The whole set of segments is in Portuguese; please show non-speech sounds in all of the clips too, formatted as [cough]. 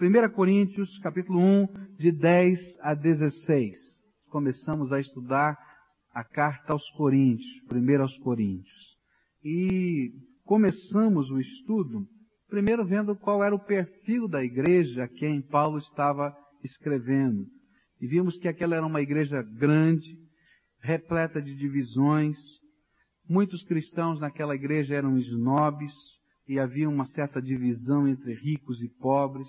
1 Coríntios, capítulo 1, de 10 a 16. Começamos a estudar a carta aos Coríntios, primeiro aos Coríntios. E começamos o estudo primeiro vendo qual era o perfil da igreja a quem Paulo estava escrevendo. E vimos que aquela era uma igreja grande, repleta de divisões. Muitos cristãos naquela igreja eram snobs e havia uma certa divisão entre ricos e pobres.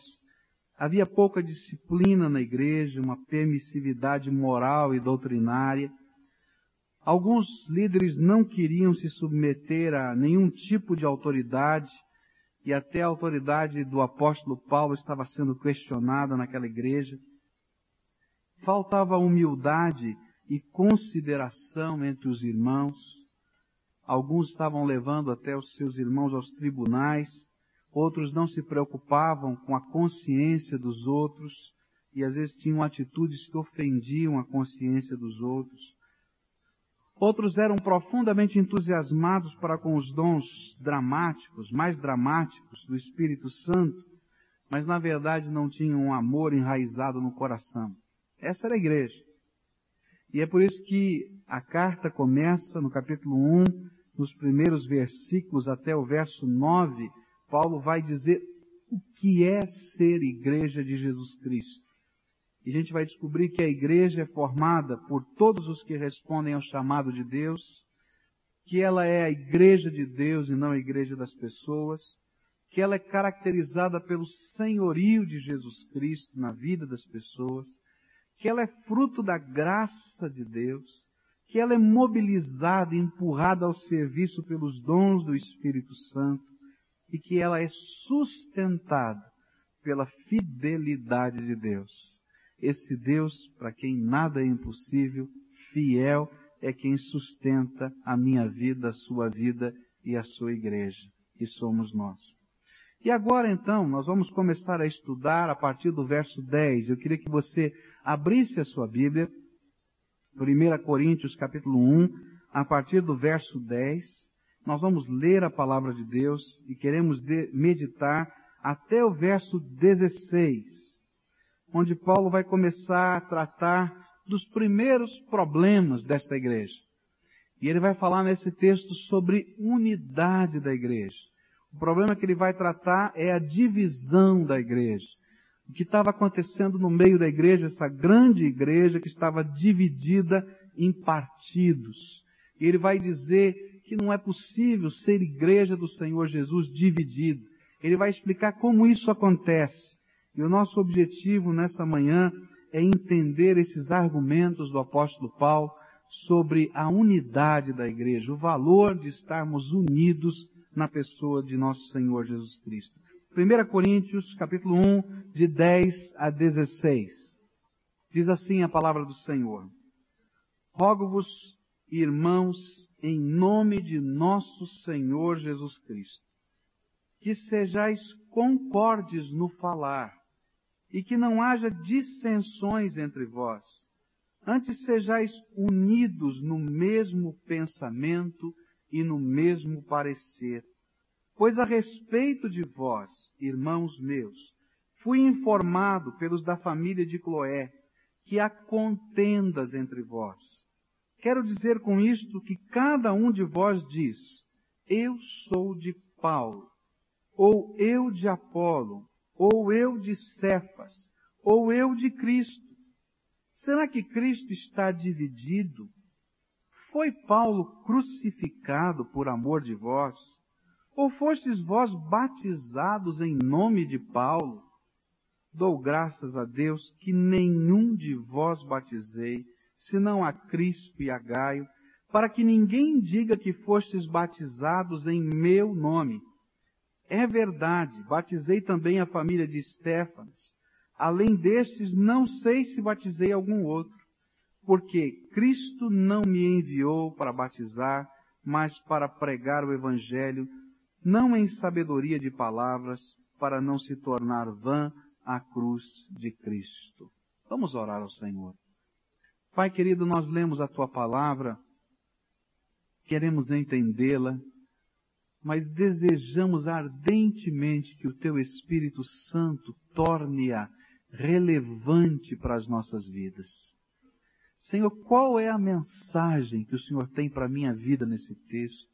Havia pouca disciplina na igreja, uma permissividade moral e doutrinária. Alguns líderes não queriam se submeter a nenhum tipo de autoridade, e até a autoridade do apóstolo Paulo estava sendo questionada naquela igreja. Faltava humildade e consideração entre os irmãos. Alguns estavam levando até os seus irmãos aos tribunais, outros não se preocupavam com a consciência dos outros e às vezes tinham atitudes que ofendiam a consciência dos outros. Outros eram profundamente entusiasmados para com os dons dramáticos, mais dramáticos do Espírito Santo, mas na verdade não tinham um amor enraizado no coração. Essa era a igreja. E é por isso que a carta começa no capítulo 1, nos primeiros versículos até o verso 9, Paulo vai dizer o que é ser igreja de Jesus Cristo. E a gente vai descobrir que a igreja é formada por todos os que respondem ao chamado de Deus, que ela é a igreja de Deus e não a igreja das pessoas, que ela é caracterizada pelo senhorio de Jesus Cristo na vida das pessoas, que ela é fruto da graça de Deus, que ela é mobilizada e empurrada ao serviço pelos dons do Espírito Santo e que ela é sustentada pela fidelidade de Deus. Esse Deus, para quem nada é impossível, fiel, é quem sustenta a minha vida, a sua vida e a sua igreja, que somos nós. E agora então, nós vamos começar a estudar a partir do verso 10. Eu queria que você abrisse a sua Bíblia, 1 Coríntios capítulo 1, a partir do verso 10. Nós vamos ler a palavra de Deus e queremos meditar até o verso 16 onde Paulo vai começar a tratar dos primeiros problemas desta igreja. E ele vai falar nesse texto sobre unidade da igreja. O problema que ele vai tratar é a divisão da igreja. O que estava acontecendo no meio da igreja, essa grande igreja que estava dividida em partidos. E ele vai dizer que não é possível ser igreja do Senhor Jesus dividida. Ele vai explicar como isso acontece. E o nosso objetivo nessa manhã é entender esses argumentos do apóstolo Paulo sobre a unidade da igreja, o valor de estarmos unidos na pessoa de nosso Senhor Jesus Cristo. 1 Coríntios, capítulo 1, de 10 a 16. Diz assim a palavra do Senhor: Rogo-vos, irmãos, em nome de nosso Senhor Jesus Cristo, que sejais concordes no falar, e que não haja dissensões entre vós. Antes sejais unidos no mesmo pensamento e no mesmo parecer. Pois a respeito de vós, irmãos meus, fui informado pelos da família de Cloé que há contendas entre vós. Quero dizer com isto que cada um de vós diz, eu sou de Paulo, ou eu de Apolo, ou eu de Cefas, ou eu de Cristo. Será que Cristo está dividido? Foi Paulo crucificado por amor de vós? Ou fostes vós batizados em nome de Paulo? Dou graças a Deus que nenhum de vós batizei, senão a Cristo e a Gaio, para que ninguém diga que fostes batizados em meu nome. É verdade, batizei também a família de Estéfanas. Além destes, não sei se batizei algum outro, porque Cristo não me enviou para batizar, mas para pregar o Evangelho, não em sabedoria de palavras, para não se tornar vã a cruz de Cristo. Vamos orar ao Senhor. Pai querido, nós lemos a tua palavra, queremos entendê-la, mas desejamos ardentemente que o Teu Espírito Santo torne-a relevante para as nossas vidas. Senhor, qual é a mensagem que o Senhor tem para a minha vida nesse texto?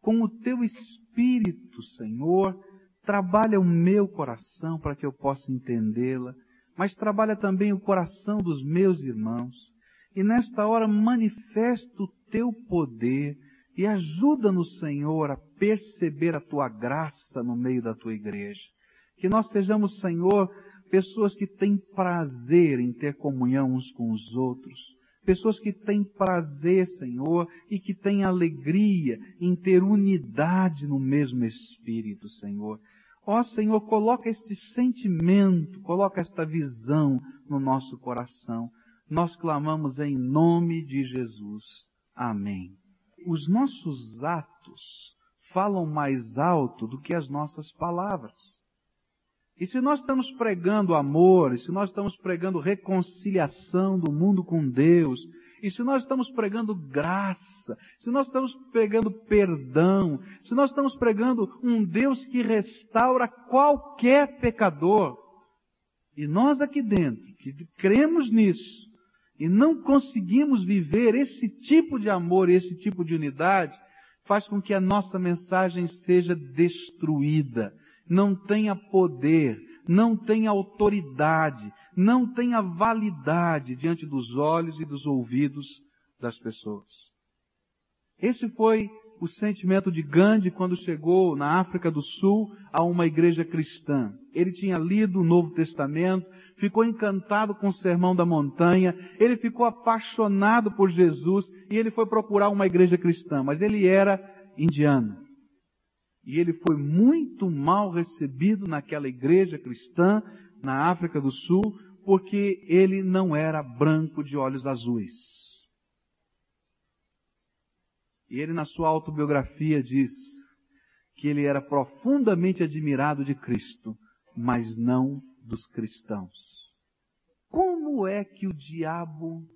Com o Teu Espírito, Senhor, trabalha o meu coração para que eu possa entendê-la, mas trabalha também o coração dos meus irmãos. E nesta hora manifesta o Teu poder e ajuda-nos, Senhor, a perceber a Tua graça no meio da Tua igreja. Que nós sejamos, Senhor, pessoas que têm prazer em ter comunhão uns com os outros, pessoas que têm prazer, Senhor, e que têm alegria em ter unidade no mesmo Espírito, Senhor. Ó Senhor, coloca este sentimento, coloca esta visão no nosso coração. Nós clamamos em nome de Jesus. Amém. Os nossos atos falam mais alto do que as nossas palavras. E se nós estamos pregando amor, e se nós estamos pregando reconciliação do mundo com Deus, e se nós estamos pregando graça, se nós estamos pregando perdão, se nós estamos pregando um Deus que restaura qualquer pecador, e nós aqui dentro, que cremos nisso, e não conseguimos viver esse tipo de amor, esse tipo de unidade, faz com que a nossa mensagem seja destruída não tenha poder, não tenha autoridade, não tenha validade diante dos olhos e dos ouvidos das pessoas. Esse foi o sentimento de Gandhi quando chegou na África do Sul a uma igreja cristã. Ele tinha lido o Novo Testamento, ficou encantado com o Sermão da Montanha, ele ficou apaixonado por Jesus e ele foi procurar uma igreja cristã, mas ele era indiano. E ele foi muito mal recebido naquela igreja cristã na África do Sul, porque ele não era branco de olhos azuis. E ele, na sua autobiografia, diz que ele era profundamente admirado de Cristo, mas não dos cristãos. Como é que o diabo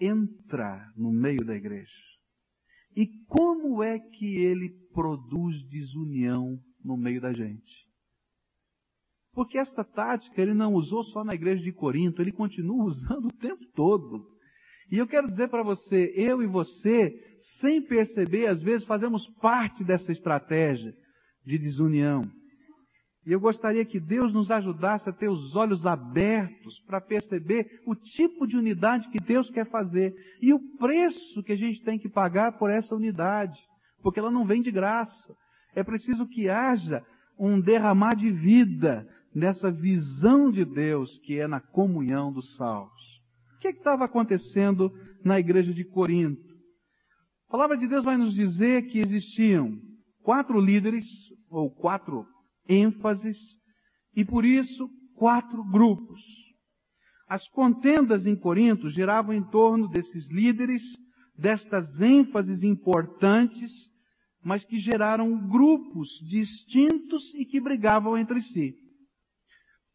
entra no meio da igreja? E como é que ele produz desunião no meio da gente? Porque esta tática ele não usou só na igreja de Corinto, ele continua [laughs] usando o tempo todo. E eu quero dizer para você, eu e você, sem perceber, às vezes fazemos parte dessa estratégia de desunião. E eu gostaria que Deus nos ajudasse a ter os olhos abertos para perceber o tipo de unidade que Deus quer fazer e o preço que a gente tem que pagar por essa unidade, porque ela não vem de graça. É preciso que haja um derramar de vida nessa visão de Deus que é na comunhão dos salvos. O que é estava acontecendo na igreja de Corinto? A palavra de Deus vai nos dizer que existiam quatro líderes, ou quatro ênfases e por isso quatro grupos. As contendas em Corinto giravam em torno desses líderes, destas ênfases importantes, mas que geraram grupos distintos e que brigavam entre si.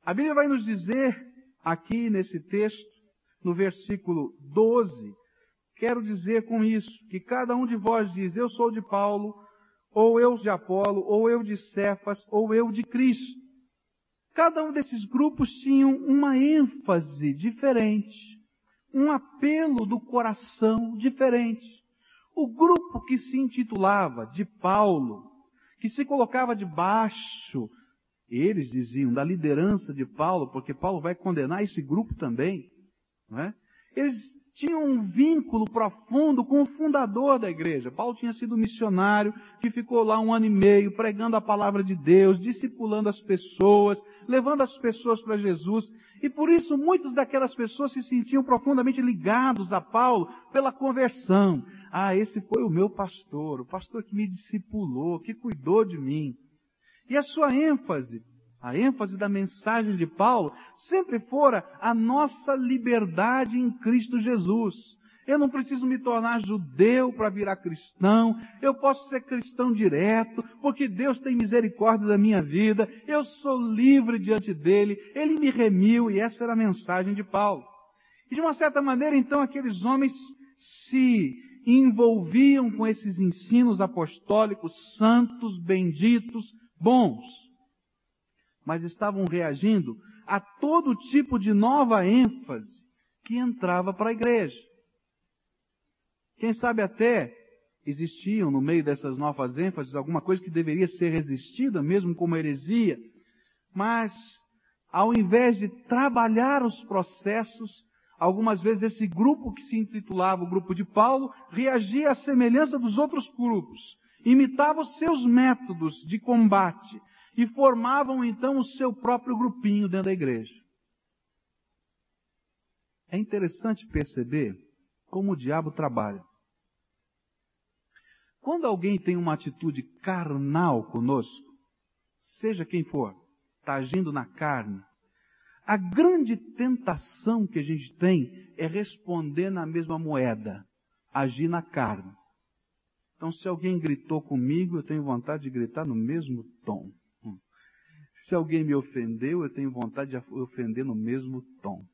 A Bíblia vai nos dizer aqui nesse texto, no versículo 12, quero dizer com isso, que cada um de vós diz, eu sou de Paulo, ou eu de Apolo, ou eu de Cefas, ou eu de Cristo. Cada um desses grupos tinha uma ênfase diferente, um apelo do coração diferente. O grupo que se intitulava de Paulo, que se colocava debaixo, eles diziam, da liderança de Paulo, porque Paulo vai condenar esse grupo também, não é? Eles tinha um vínculo profundo com o fundador da igreja. Paulo tinha sido missionário que ficou lá um ano e meio pregando a palavra de Deus, discipulando as pessoas, levando as pessoas para Jesus. E por isso muitas daquelas pessoas se sentiam profundamente ligados a Paulo pela conversão. Ah, esse foi o meu pastor, o pastor que me discipulou, que cuidou de mim. E a sua ênfase a ênfase da mensagem de Paulo sempre fora a nossa liberdade em Cristo Jesus. Eu não preciso me tornar judeu para virar cristão. Eu posso ser cristão direto, porque Deus tem misericórdia da minha vida. Eu sou livre diante dele. Ele me remiu e essa era a mensagem de Paulo. E de uma certa maneira, então, aqueles homens se envolviam com esses ensinos apostólicos santos, benditos, bons. Mas estavam reagindo a todo tipo de nova ênfase que entrava para a igreja. Quem sabe até existiam no meio dessas novas ênfases alguma coisa que deveria ser resistida, mesmo como heresia, mas ao invés de trabalhar os processos, algumas vezes esse grupo que se intitulava o grupo de Paulo reagia à semelhança dos outros grupos, imitava os seus métodos de combate e formavam então o seu próprio grupinho dentro da igreja. É interessante perceber como o diabo trabalha. Quando alguém tem uma atitude carnal conosco, seja quem for, está agindo na carne, a grande tentação que a gente tem é responder na mesma moeda, agir na carne. Então, se alguém gritou comigo, eu tenho vontade de gritar no mesmo tom. Se alguém me ofendeu, eu tenho vontade de ofender no mesmo tom.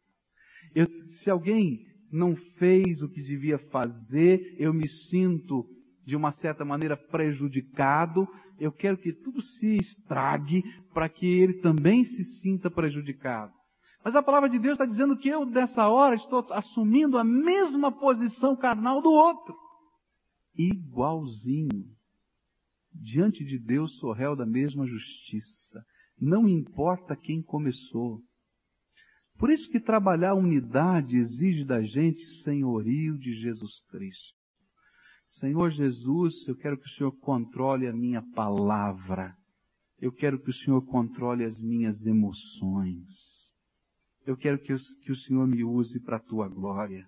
Eu, se alguém não fez o que devia fazer, eu me sinto de uma certa maneira prejudicado, eu quero que tudo se estrague para que ele também se sinta prejudicado. Mas a palavra de Deus está dizendo que eu, dessa hora, estou assumindo a mesma posição carnal do outro. Igualzinho. Diante de Deus sou réu da mesma justiça. Não importa quem começou. Por isso que trabalhar a unidade exige da gente senhorio de Jesus Cristo. Senhor Jesus, eu quero que o Senhor controle a minha palavra. Eu quero que o Senhor controle as minhas emoções. Eu quero que que o Senhor me use para a tua glória.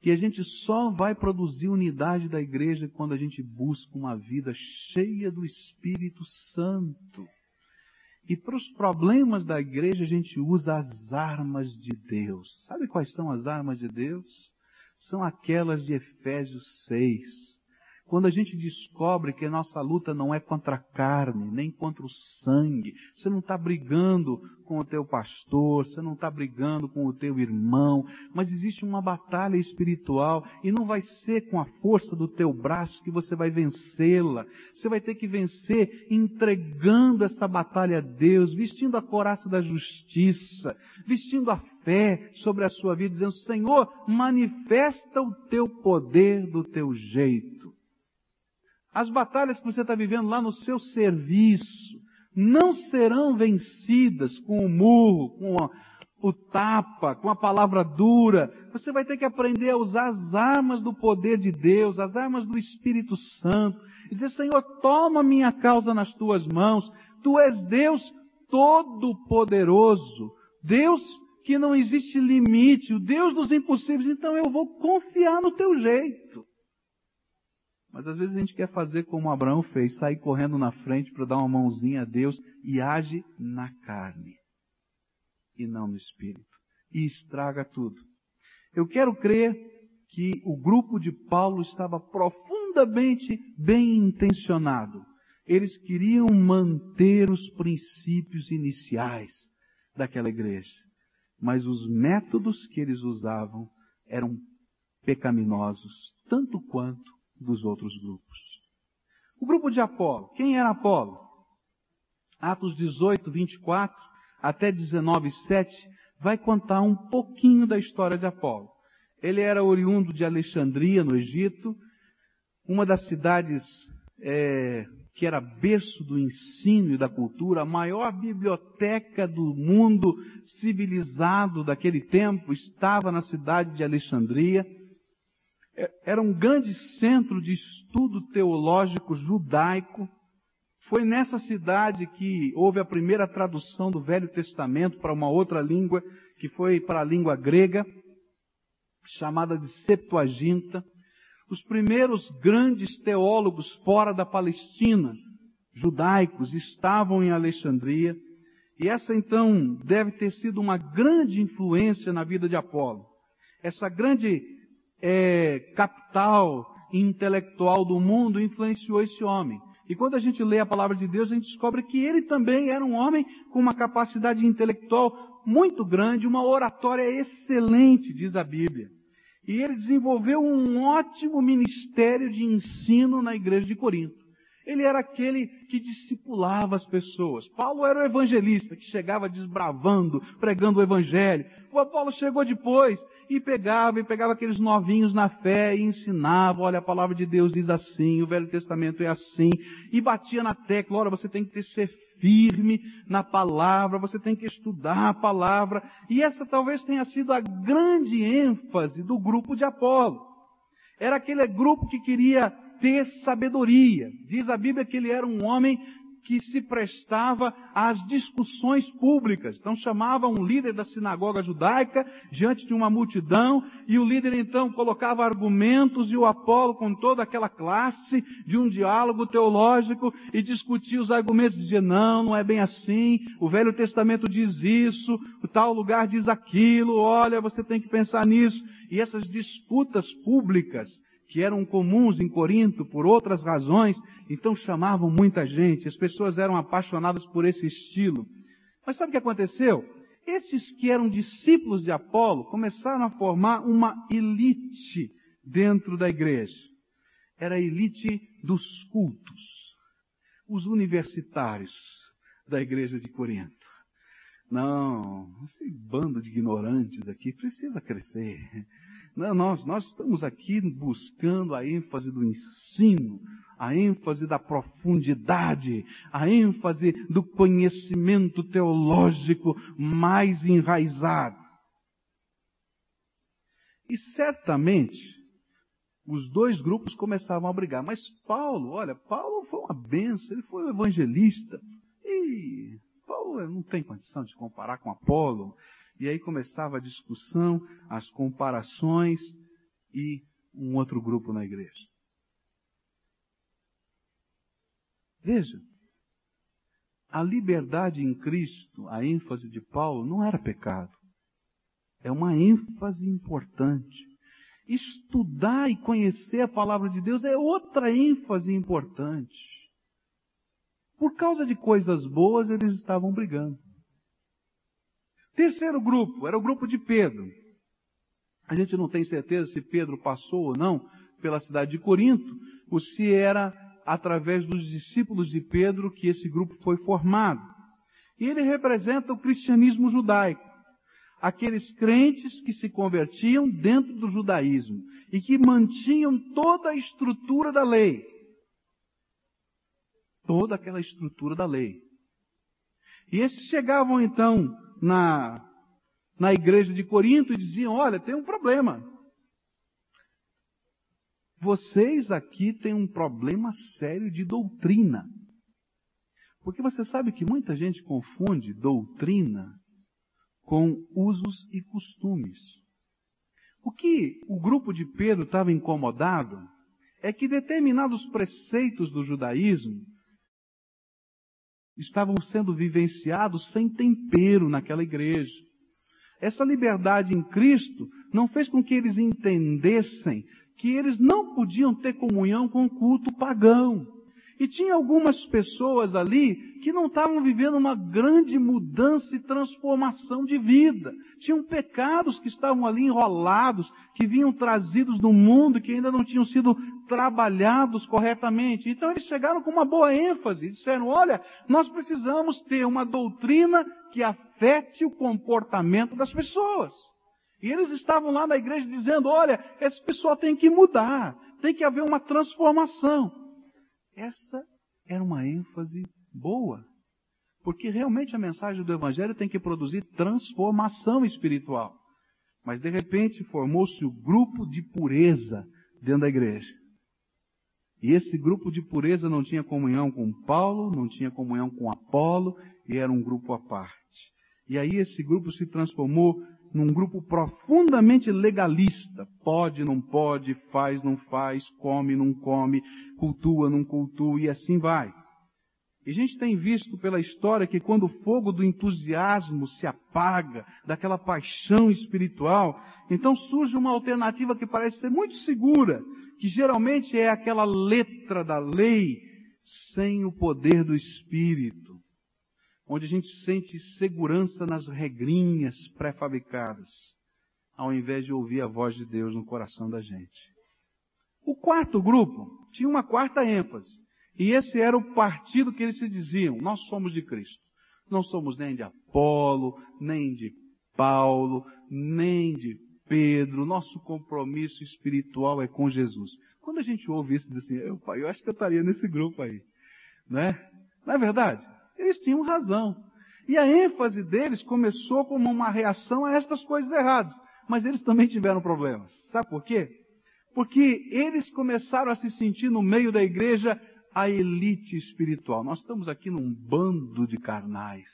Que a gente só vai produzir unidade da igreja quando a gente busca uma vida cheia do Espírito Santo. E para os problemas da igreja a gente usa as armas de Deus. Sabe quais são as armas de Deus? São aquelas de Efésios 6 quando a gente descobre que a nossa luta não é contra a carne, nem contra o sangue, você não está brigando com o teu pastor, você não está brigando com o teu irmão, mas existe uma batalha espiritual e não vai ser com a força do teu braço que você vai vencê-la. Você vai ter que vencer entregando essa batalha a Deus, vestindo a coraça da justiça, vestindo a fé sobre a sua vida, dizendo: Senhor, manifesta o teu poder do teu jeito. As batalhas que você está vivendo lá no seu serviço não serão vencidas com o murro, com a, o tapa, com a palavra dura. Você vai ter que aprender a usar as armas do poder de Deus, as armas do Espírito Santo. E dizer, Senhor, toma minha causa nas tuas mãos. Tu és Deus todo-poderoso. Deus que não existe limite, o Deus dos impossíveis. Então eu vou confiar no teu jeito. Mas às vezes a gente quer fazer como Abraão fez, sair correndo na frente para dar uma mãozinha a Deus e age na carne e não no espírito. E estraga tudo. Eu quero crer que o grupo de Paulo estava profundamente bem intencionado. Eles queriam manter os princípios iniciais daquela igreja. Mas os métodos que eles usavam eram pecaminosos, tanto quanto dos outros grupos. O grupo de Apolo, quem era Apolo? Atos 18, 24 até 19, 7 vai contar um pouquinho da história de Apolo. Ele era oriundo de Alexandria, no Egito, uma das cidades é, que era berço do ensino e da cultura, a maior biblioteca do mundo civilizado daquele tempo estava na cidade de Alexandria. É, era um grande centro de estudo teológico judaico. Foi nessa cidade que houve a primeira tradução do Velho Testamento para uma outra língua, que foi para a língua grega, chamada de Septuaginta. Os primeiros grandes teólogos fora da Palestina, judaicos, estavam em Alexandria. E essa então deve ter sido uma grande influência na vida de Apolo. Essa grande é, capital intelectual do mundo influenciou esse homem. E quando a gente lê a palavra de Deus, a gente descobre que ele também era um homem com uma capacidade intelectual muito grande, uma oratória excelente, diz a Bíblia. E ele desenvolveu um ótimo ministério de ensino na igreja de Corinto. Ele era aquele que discipulava as pessoas. Paulo era o evangelista que chegava desbravando, pregando o evangelho. O Paulo chegou depois e pegava e pegava aqueles novinhos na fé e ensinava, olha, a palavra de Deus diz assim, o Velho Testamento é assim, e batia na tecla, olha, você tem que ser firme na palavra, você tem que estudar a palavra. E essa talvez tenha sido a grande ênfase do grupo de Apolo. Era aquele grupo que queria ter sabedoria. Diz a Bíblia que ele era um homem que se prestava às discussões públicas. Então chamava um líder da sinagoga judaica diante de uma multidão e o líder então colocava argumentos e o Apolo com toda aquela classe de um diálogo teológico e discutia os argumentos, dizia não, não é bem assim, o Velho Testamento diz isso, o tal lugar diz aquilo, olha, você tem que pensar nisso. E essas disputas públicas que eram comuns em Corinto por outras razões, então chamavam muita gente, as pessoas eram apaixonadas por esse estilo. Mas sabe o que aconteceu? Esses que eram discípulos de Apolo começaram a formar uma elite dentro da igreja. Era a elite dos cultos, os universitários da igreja de Corinto. Não, esse bando de ignorantes aqui precisa crescer. Não, nós, nós estamos aqui buscando a ênfase do ensino, a ênfase da profundidade, a ênfase do conhecimento teológico mais enraizado. E certamente, os dois grupos começavam a brigar. Mas Paulo, olha, Paulo foi uma benção, ele foi um evangelista. E Paulo não tem condição de comparar com Apolo. E aí começava a discussão, as comparações e um outro grupo na igreja. Veja, a liberdade em Cristo, a ênfase de Paulo, não era pecado. É uma ênfase importante. Estudar e conhecer a palavra de Deus é outra ênfase importante. Por causa de coisas boas, eles estavam brigando. Terceiro grupo, era o grupo de Pedro. A gente não tem certeza se Pedro passou ou não pela cidade de Corinto, ou se era através dos discípulos de Pedro que esse grupo foi formado. E ele representa o cristianismo judaico. Aqueles crentes que se convertiam dentro do judaísmo e que mantinham toda a estrutura da lei. Toda aquela estrutura da lei. E esses chegavam então na, na igreja de Corinto e diziam: Olha, tem um problema. Vocês aqui têm um problema sério de doutrina. Porque você sabe que muita gente confunde doutrina com usos e costumes. O que o grupo de Pedro estava incomodado é que determinados preceitos do judaísmo estavam sendo vivenciados sem tempero naquela igreja. Essa liberdade em Cristo não fez com que eles entendessem que eles não podiam ter comunhão com o culto pagão. E tinha algumas pessoas ali que não estavam vivendo uma grande mudança e transformação de vida. Tinham pecados que estavam ali enrolados, que vinham trazidos do mundo, que ainda não tinham sido trabalhados corretamente. Então eles chegaram com uma boa ênfase, disseram: olha, nós precisamos ter uma doutrina que afete o comportamento das pessoas. E eles estavam lá na igreja dizendo: olha, esse pessoal tem que mudar, tem que haver uma transformação. Essa era uma ênfase boa. Porque realmente a mensagem do Evangelho tem que produzir transformação espiritual. Mas de repente formou-se o grupo de pureza dentro da igreja. E esse grupo de pureza não tinha comunhão com Paulo, não tinha comunhão com Apolo, e era um grupo à parte. E aí esse grupo se transformou num grupo profundamente legalista. Pode, não pode, faz, não faz, come, não come, cultua, não cultua e assim vai. E a gente tem visto pela história que quando o fogo do entusiasmo se apaga, daquela paixão espiritual, então surge uma alternativa que parece ser muito segura, que geralmente é aquela letra da lei sem o poder do Espírito onde a gente sente segurança nas regrinhas pré-fabricadas. ao invés de ouvir a voz de Deus no coração da gente. O quarto grupo tinha uma quarta ênfase. E esse era o partido que eles se diziam: nós somos de Cristo. Não somos nem de Apolo, nem de Paulo, nem de Pedro. Nosso compromisso espiritual é com Jesus. Quando a gente ouve isso, diz assim: eu, eu acho que eu estaria nesse grupo aí. Né? Não é verdade? Eles tinham razão. E a ênfase deles começou como uma reação a estas coisas erradas. Mas eles também tiveram problemas. Sabe por quê? Porque eles começaram a se sentir no meio da igreja a elite espiritual. Nós estamos aqui num bando de carnais,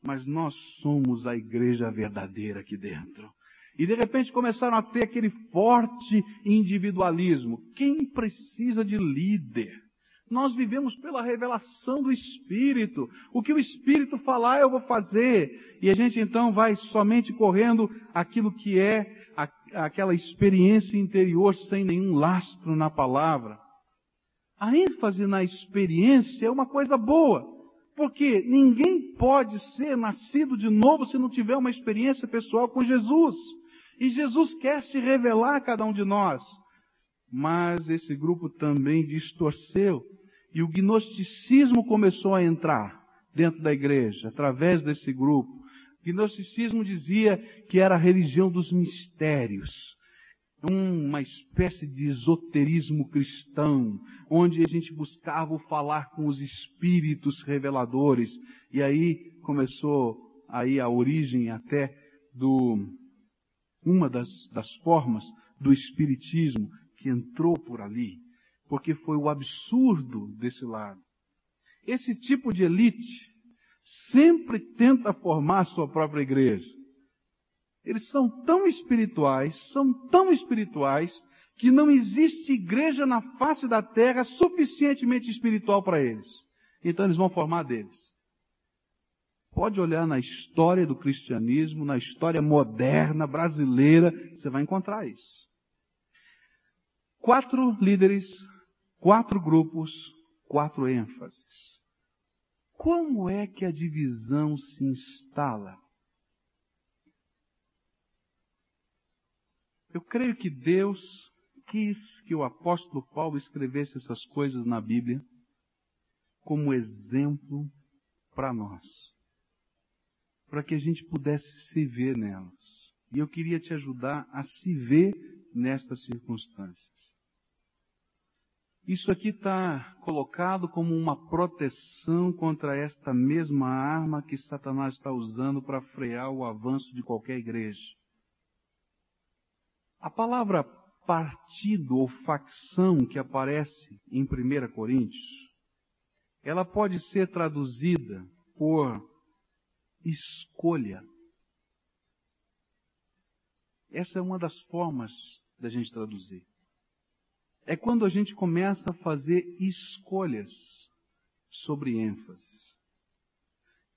mas nós somos a igreja verdadeira aqui dentro. E de repente começaram a ter aquele forte individualismo. Quem precisa de líder? Nós vivemos pela revelação do Espírito. O que o Espírito falar, eu vou fazer. E a gente então vai somente correndo aquilo que é aquela experiência interior sem nenhum lastro na palavra. A ênfase na experiência é uma coisa boa, porque ninguém pode ser nascido de novo se não tiver uma experiência pessoal com Jesus. E Jesus quer se revelar a cada um de nós. Mas esse grupo também distorceu e o gnosticismo começou a entrar dentro da igreja através desse grupo. O gnosticismo dizia que era a religião dos mistérios uma espécie de esoterismo cristão, onde a gente buscava falar com os espíritos reveladores. E aí começou aí a origem até do uma das, das formas do espiritismo que entrou por ali, porque foi o absurdo desse lado. Esse tipo de elite sempre tenta formar sua própria igreja. Eles são tão espirituais, são tão espirituais, que não existe igreja na face da terra suficientemente espiritual para eles. Então eles vão formar deles. Pode olhar na história do cristianismo, na história moderna brasileira, você vai encontrar isso. Quatro líderes, quatro grupos, quatro ênfases. Como é que a divisão se instala? Eu creio que Deus quis que o apóstolo Paulo escrevesse essas coisas na Bíblia como exemplo para nós, para que a gente pudesse se ver nelas. E eu queria te ajudar a se ver nestas circunstâncias. Isso aqui está colocado como uma proteção contra esta mesma arma que Satanás está usando para frear o avanço de qualquer igreja. A palavra partido ou facção que aparece em 1 Coríntios, ela pode ser traduzida por escolha. Essa é uma das formas da gente traduzir. É quando a gente começa a fazer escolhas sobre ênfases.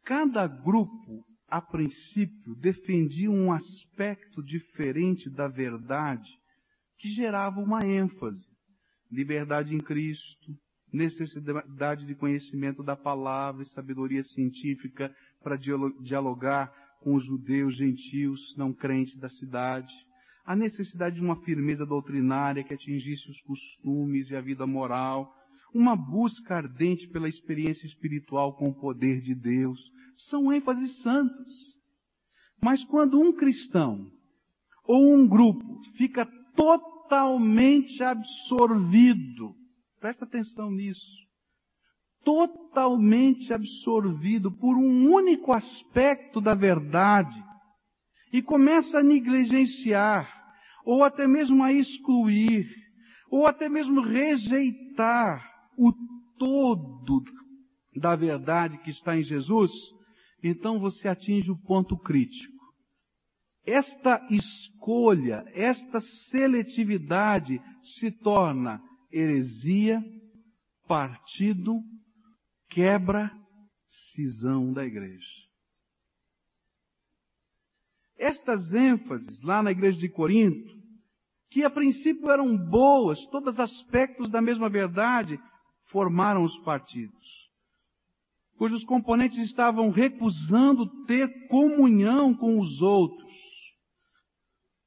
Cada grupo a princípio, defendiam um aspecto diferente da verdade que gerava uma ênfase. Liberdade em Cristo, necessidade de conhecimento da palavra e sabedoria científica para dialogar com os judeus gentios não crentes da cidade, a necessidade de uma firmeza doutrinária que atingisse os costumes e a vida moral, uma busca ardente pela experiência espiritual com o poder de Deus, são ênfases santas. Mas quando um cristão ou um grupo fica totalmente absorvido, presta atenção nisso, totalmente absorvido por um único aspecto da verdade e começa a negligenciar, ou até mesmo a excluir, ou até mesmo rejeitar o todo da verdade que está em Jesus, então você atinge o ponto crítico. Esta escolha, esta seletividade se torna heresia, partido, quebra, cisão da igreja. Estas ênfases lá na igreja de Corinto, que a princípio eram boas, todos os aspectos da mesma verdade, formaram os partidos cujos componentes estavam recusando ter comunhão com os outros.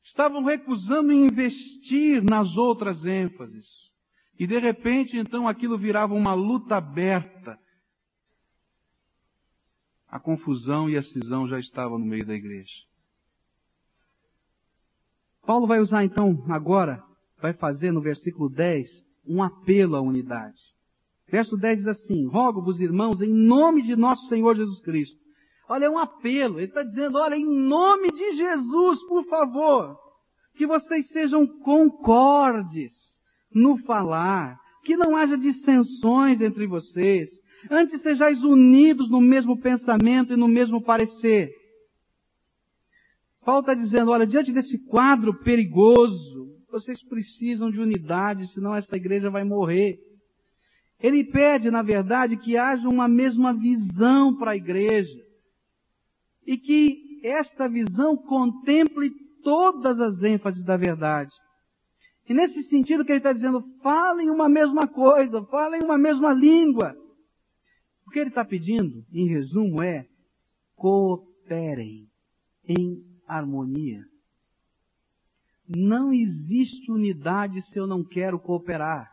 estavam recusando investir nas outras ênfases. E de repente, então, aquilo virava uma luta aberta. A confusão e a cisão já estavam no meio da igreja. Paulo vai usar então agora, vai fazer no versículo 10, um apelo à unidade. Verso 10 diz assim, rogo-vos irmãos, em nome de nosso Senhor Jesus Cristo. Olha, é um apelo, ele está dizendo, olha, em nome de Jesus, por favor, que vocês sejam concordes no falar, que não haja dissensões entre vocês, antes sejais unidos no mesmo pensamento e no mesmo parecer. Paulo está dizendo, olha, diante desse quadro perigoso, vocês precisam de unidade, senão essa igreja vai morrer. Ele pede, na verdade, que haja uma mesma visão para a igreja. E que esta visão contemple todas as ênfases da verdade. E nesse sentido que ele está dizendo, falem uma mesma coisa, falem uma mesma língua. O que ele está pedindo, em resumo, é cooperem em harmonia. Não existe unidade se eu não quero cooperar.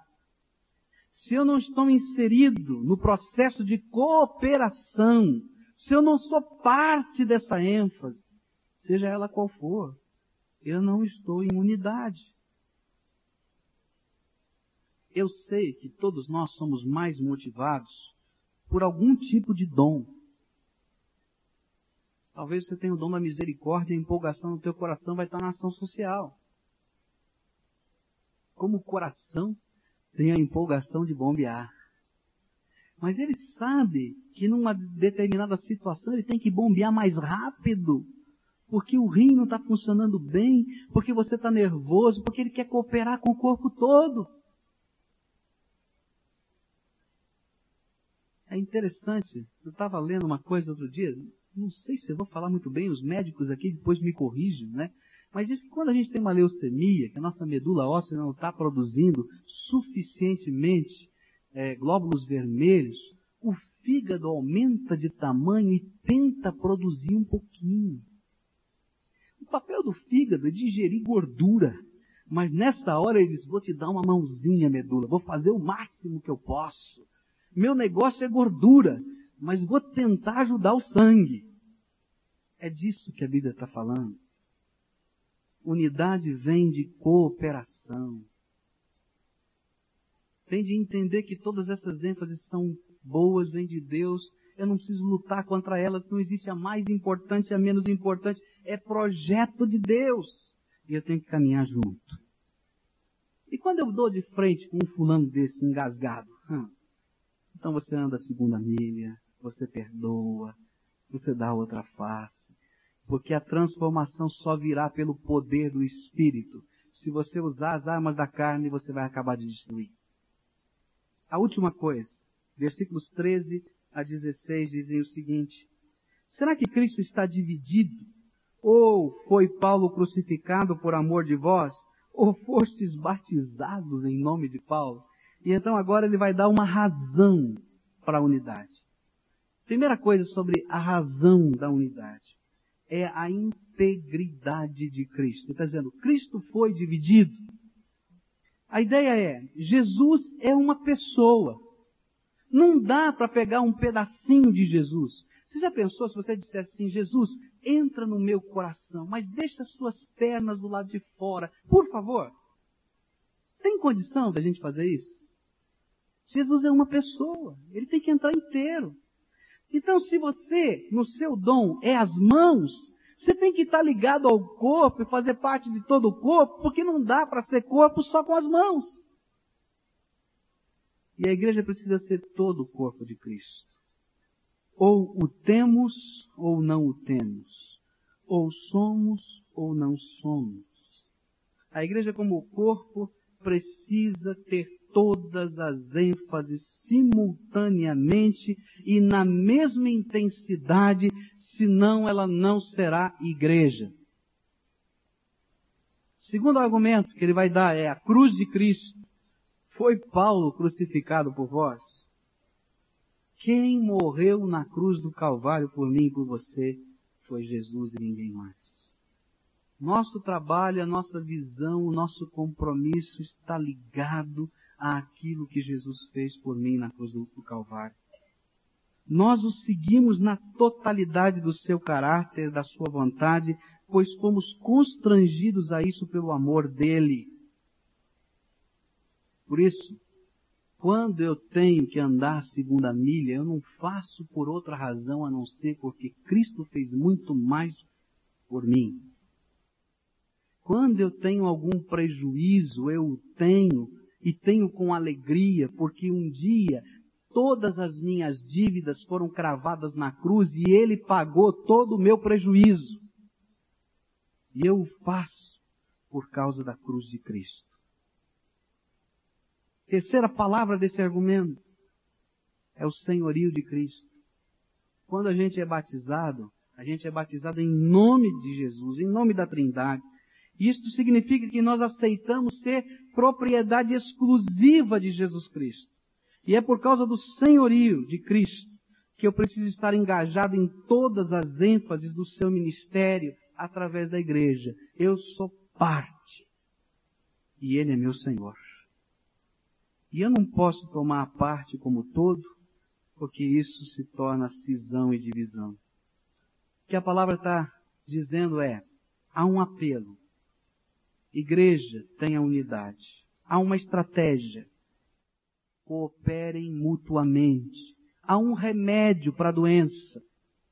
Se eu não estou inserido no processo de cooperação, se eu não sou parte dessa ênfase, seja ela qual for, eu não estou em unidade. Eu sei que todos nós somos mais motivados por algum tipo de dom. Talvez você tenha o dom da misericórdia e a empolgação no teu coração vai estar na ação social. Como o coração tem a empolgação de bombear. Mas ele sabe que numa determinada situação ele tem que bombear mais rápido. Porque o rim não está funcionando bem, porque você está nervoso, porque ele quer cooperar com o corpo todo. É interessante, eu estava lendo uma coisa outro dia, não sei se eu vou falar muito bem, os médicos aqui depois me corrigem, né? Mas diz que quando a gente tem uma leucemia, que a nossa medula óssea não está produzindo suficientemente é, glóbulos vermelhos, o fígado aumenta de tamanho e tenta produzir um pouquinho. O papel do fígado é digerir gordura. Mas nessa hora ele diz, vou te dar uma mãozinha, medula, vou fazer o máximo que eu posso. Meu negócio é gordura mas vou tentar ajudar o sangue. É disso que a Bíblia está falando. Unidade vem de cooperação. Vem de entender que todas essas ênfases são boas, vem de Deus. Eu não preciso lutar contra elas, não existe a mais importante a menos importante. É projeto de Deus. E eu tenho que caminhar junto. E quando eu dou de frente com um fulano desse engasgado, hum, então você anda a segunda milha, você perdoa, você dá outra face. Porque a transformação só virá pelo poder do Espírito. Se você usar as armas da carne, você vai acabar de destruir. A última coisa, versículos 13 a 16 dizem o seguinte: Será que Cristo está dividido? Ou foi Paulo crucificado por amor de vós? Ou fostes batizados em nome de Paulo? E então agora ele vai dar uma razão para a unidade. Primeira coisa sobre a razão da unidade é a integridade de Cristo. Está dizendo, Cristo foi dividido. A ideia é, Jesus é uma pessoa. Não dá para pegar um pedacinho de Jesus. Você já pensou se você dissesse assim, Jesus, entra no meu coração, mas deixa as suas pernas do lado de fora, por favor? Tem condição da gente fazer isso? Jesus é uma pessoa, ele tem que entrar inteiro. Então, se você, no seu dom, é as mãos, você tem que estar ligado ao corpo e fazer parte de todo o corpo, porque não dá para ser corpo só com as mãos. E a igreja precisa ser todo o corpo de Cristo. Ou o temos ou não o temos. Ou somos ou não somos. A igreja como corpo precisa ter todas as ênfases simultaneamente e na mesma intensidade, senão ela não será igreja. Segundo argumento que ele vai dar é a cruz de Cristo. Foi Paulo crucificado por vós? Quem morreu na cruz do Calvário por mim e por você foi Jesus e ninguém mais. Nosso trabalho, a nossa visão, o nosso compromisso está ligado àquilo que Jesus fez por mim na cruz do Calvário. Nós o seguimos na totalidade do seu caráter, da sua vontade, pois fomos constrangidos a isso pelo amor dele. Por isso, quando eu tenho que andar segunda milha, eu não faço por outra razão a não ser porque Cristo fez muito mais por mim. Quando eu tenho algum prejuízo, eu o tenho e tenho com alegria, porque um dia todas as minhas dívidas foram cravadas na cruz e Ele pagou todo o meu prejuízo. E eu o faço por causa da cruz de Cristo. Terceira palavra desse argumento é o senhorio de Cristo. Quando a gente é batizado, a gente é batizado em nome de Jesus, em nome da Trindade. Isto significa que nós aceitamos ser propriedade exclusiva de Jesus Cristo. E é por causa do senhorio de Cristo que eu preciso estar engajado em todas as ênfases do seu ministério através da igreja. Eu sou parte. E Ele é meu Senhor. E eu não posso tomar a parte como todo, porque isso se torna cisão e divisão. O que a palavra está dizendo é, há um apelo. Igreja tenha unidade. Há uma estratégia. Cooperem mutuamente. Há um remédio para a doença.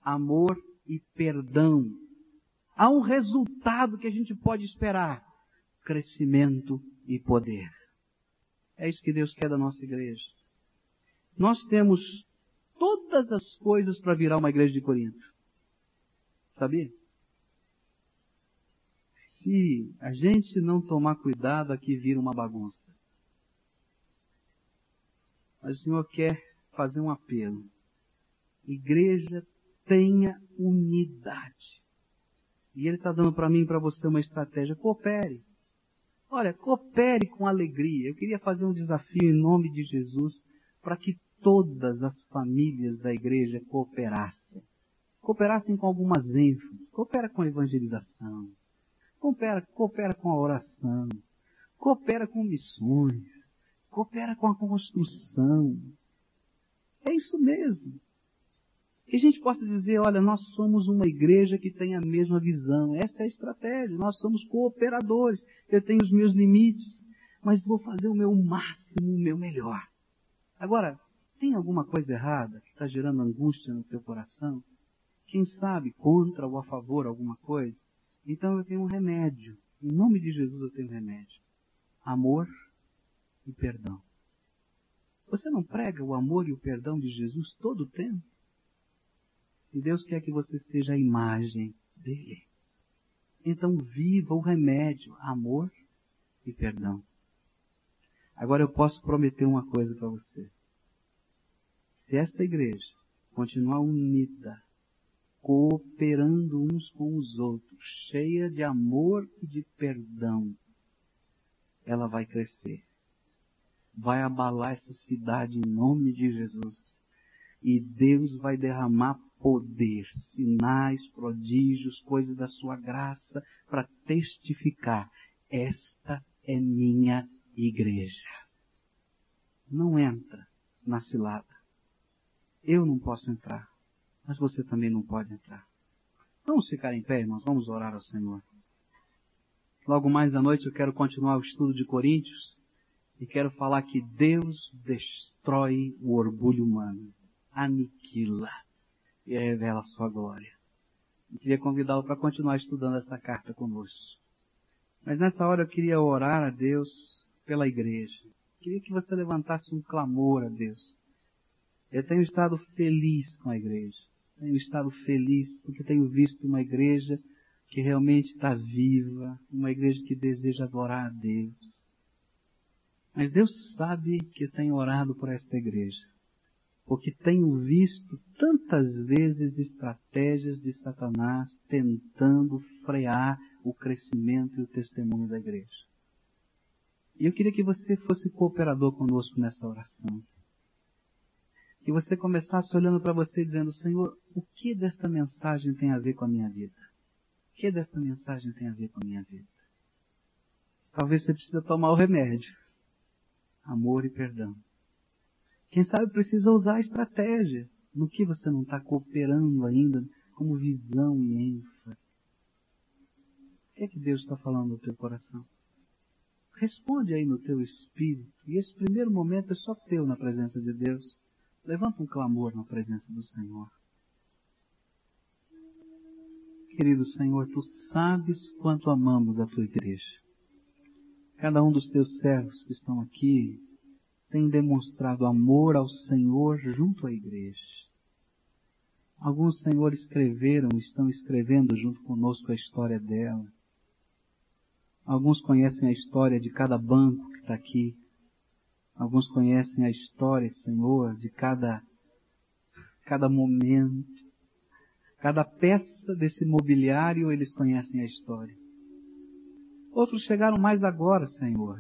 Amor e perdão. Há um resultado que a gente pode esperar. Crescimento e poder. É isso que Deus quer da nossa igreja. Nós temos todas as coisas para virar uma igreja de Corinto. Sabia? Se a gente não tomar cuidado, aqui vira uma bagunça. Mas o Senhor quer fazer um apelo. Igreja tenha unidade. E Ele está dando para mim e para você uma estratégia. Coopere. Olha, coopere com alegria. Eu queria fazer um desafio em nome de Jesus para que todas as famílias da igreja cooperassem. Cooperassem com algumas ênfases. Coopera com a evangelização. Coopera, coopera com a oração. Coopera com missões. Coopera com a construção. É isso mesmo que a gente possa dizer, olha, nós somos uma igreja que tem a mesma visão. Essa é a estratégia. Nós somos cooperadores. Eu tenho os meus limites, mas vou fazer o meu máximo, o meu melhor. Agora, tem alguma coisa errada que está gerando angústia no teu coração? Quem sabe contra ou a favor alguma coisa? Então eu tenho um remédio. Em nome de Jesus eu tenho um remédio. Amor e perdão. Você não prega o amor e o perdão de Jesus todo o tempo? E Deus quer que você seja a imagem dele. Então viva o remédio, amor e perdão. Agora eu posso prometer uma coisa para você. Se esta igreja continuar unida, cooperando uns com os outros, cheia de amor e de perdão, ela vai crescer. Vai abalar essa cidade em nome de Jesus. E Deus vai derramar poder, sinais, prodígios, coisas da sua graça, para testificar: esta é minha igreja. Não entra na cilada. Eu não posso entrar, mas você também não pode entrar. Vamos ficar em pé, irmãos, vamos orar ao Senhor. Logo mais à noite eu quero continuar o estudo de Coríntios e quero falar que Deus destrói o orgulho humano, aniquila e revela a sua glória. Eu queria convidá-lo para continuar estudando essa carta conosco. Mas nessa hora eu queria orar a Deus pela igreja. Queria que você levantasse um clamor a Deus. Eu tenho estado feliz com a igreja. Tenho estado feliz porque tenho visto uma igreja que realmente está viva, uma igreja que deseja adorar a Deus. Mas Deus sabe que eu tenho orado por esta igreja porque tenho visto tantas vezes estratégias de Satanás tentando frear o crescimento e o testemunho da igreja. E eu queria que você fosse cooperador conosco nessa oração. Que você começasse olhando para você e dizendo, Senhor, o que desta mensagem tem a ver com a minha vida? que dessa mensagem tem a ver com a minha vida? Talvez você precisa tomar o remédio. Amor e perdão. Quem sabe precisa usar a estratégia no que você não está cooperando ainda como visão e ênfase. O que é que Deus está falando no teu coração? Responde aí no teu espírito. E esse primeiro momento é só teu na presença de Deus. Levanta um clamor na presença do Senhor. Querido Senhor, tu sabes quanto amamos a tua igreja. Cada um dos teus servos que estão aqui tem demonstrado amor ao Senhor junto à igreja. Alguns, Senhor, escreveram, estão escrevendo junto conosco a história dela. Alguns conhecem a história de cada banco que está aqui. Alguns conhecem a história, Senhor, de cada, cada momento. Cada peça desse mobiliário eles conhecem a história. Outros chegaram mais agora, Senhor.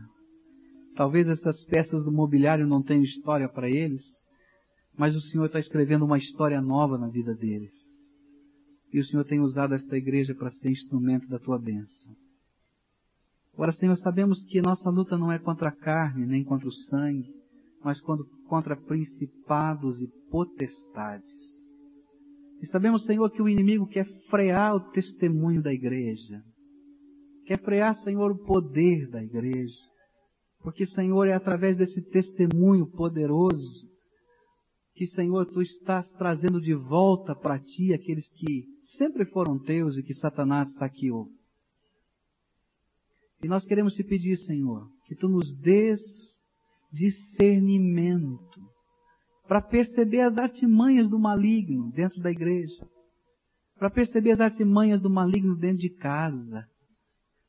Talvez essas peças do mobiliário não tenham história para eles, mas o Senhor está escrevendo uma história nova na vida deles. E o Senhor tem usado esta igreja para ser instrumento da tua bênção. Agora, Senhor, sabemos que nossa luta não é contra a carne, nem contra o sangue, mas contra principados e potestades. E sabemos, Senhor, que o inimigo quer frear o testemunho da igreja. Quer frear, Senhor, o poder da igreja. Porque, Senhor, é através desse testemunho poderoso que, Senhor, tu estás trazendo de volta para ti aqueles que sempre foram teus e que Satanás saqueou. E nós queremos te pedir, Senhor, que tu nos dês discernimento para perceber as artimanhas do maligno dentro da igreja, para perceber as artimanhas do maligno dentro de casa,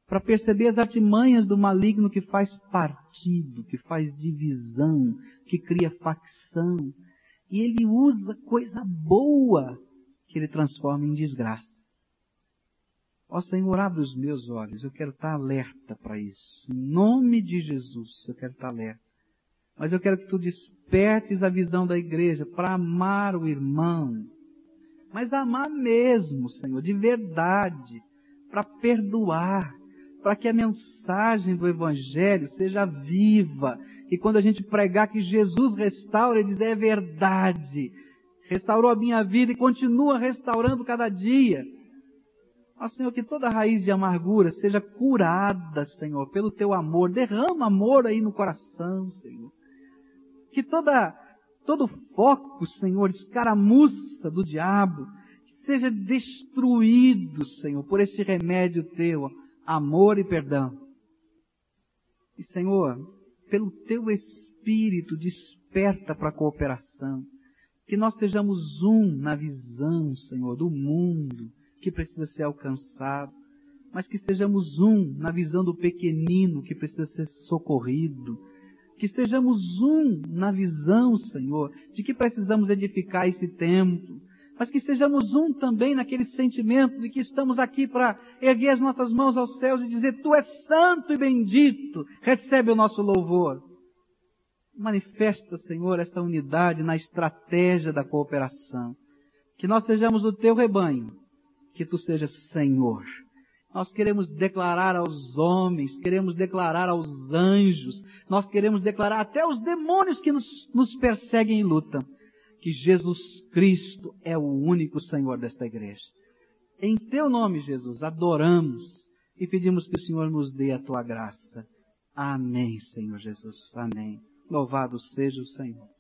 para perceber as artimanhas do maligno que faz partido, que faz divisão, que cria facção, e ele usa coisa boa que ele transforma em desgraça. Ó Senhor, abre os meus olhos, eu quero estar alerta para isso. Em nome de Jesus, eu quero estar alerta. Mas eu quero que tu despertes a visão da igreja para amar o irmão. Mas amar mesmo, Senhor, de verdade, para perdoar, para que a mensagem do Evangelho seja viva, e quando a gente pregar que Jesus restaura, ele diz, é verdade. Restaurou a minha vida e continua restaurando cada dia. Ó Senhor, que toda raiz de amargura seja curada, Senhor, pelo teu amor. Derrama amor aí no coração, Senhor. Que toda, todo foco, Senhor, escaramuça do diabo, seja destruído, Senhor, por esse remédio teu, amor e perdão. E, Senhor, pelo teu Espírito, desperta para a cooperação. Que nós sejamos um na visão, Senhor, do mundo que precisa ser alcançado, mas que sejamos um na visão do pequenino que precisa ser socorrido. Que sejamos um na visão, Senhor, de que precisamos edificar esse templo, mas que sejamos um também naquele sentimento de que estamos aqui para erguer as nossas mãos aos céus e dizer: Tu és santo e bendito, recebe o nosso louvor. Manifesta, Senhor, essa unidade na estratégia da cooperação. Que nós sejamos o teu rebanho, que tu sejas Senhor. Nós queremos declarar aos homens, queremos declarar aos anjos, nós queremos declarar até aos demônios que nos, nos perseguem e lutam que Jesus Cristo é o único Senhor desta igreja. Em teu nome, Jesus, adoramos e pedimos que o Senhor nos dê a tua graça. Amém, Senhor Jesus. Amém. Louvado seja o Senhor.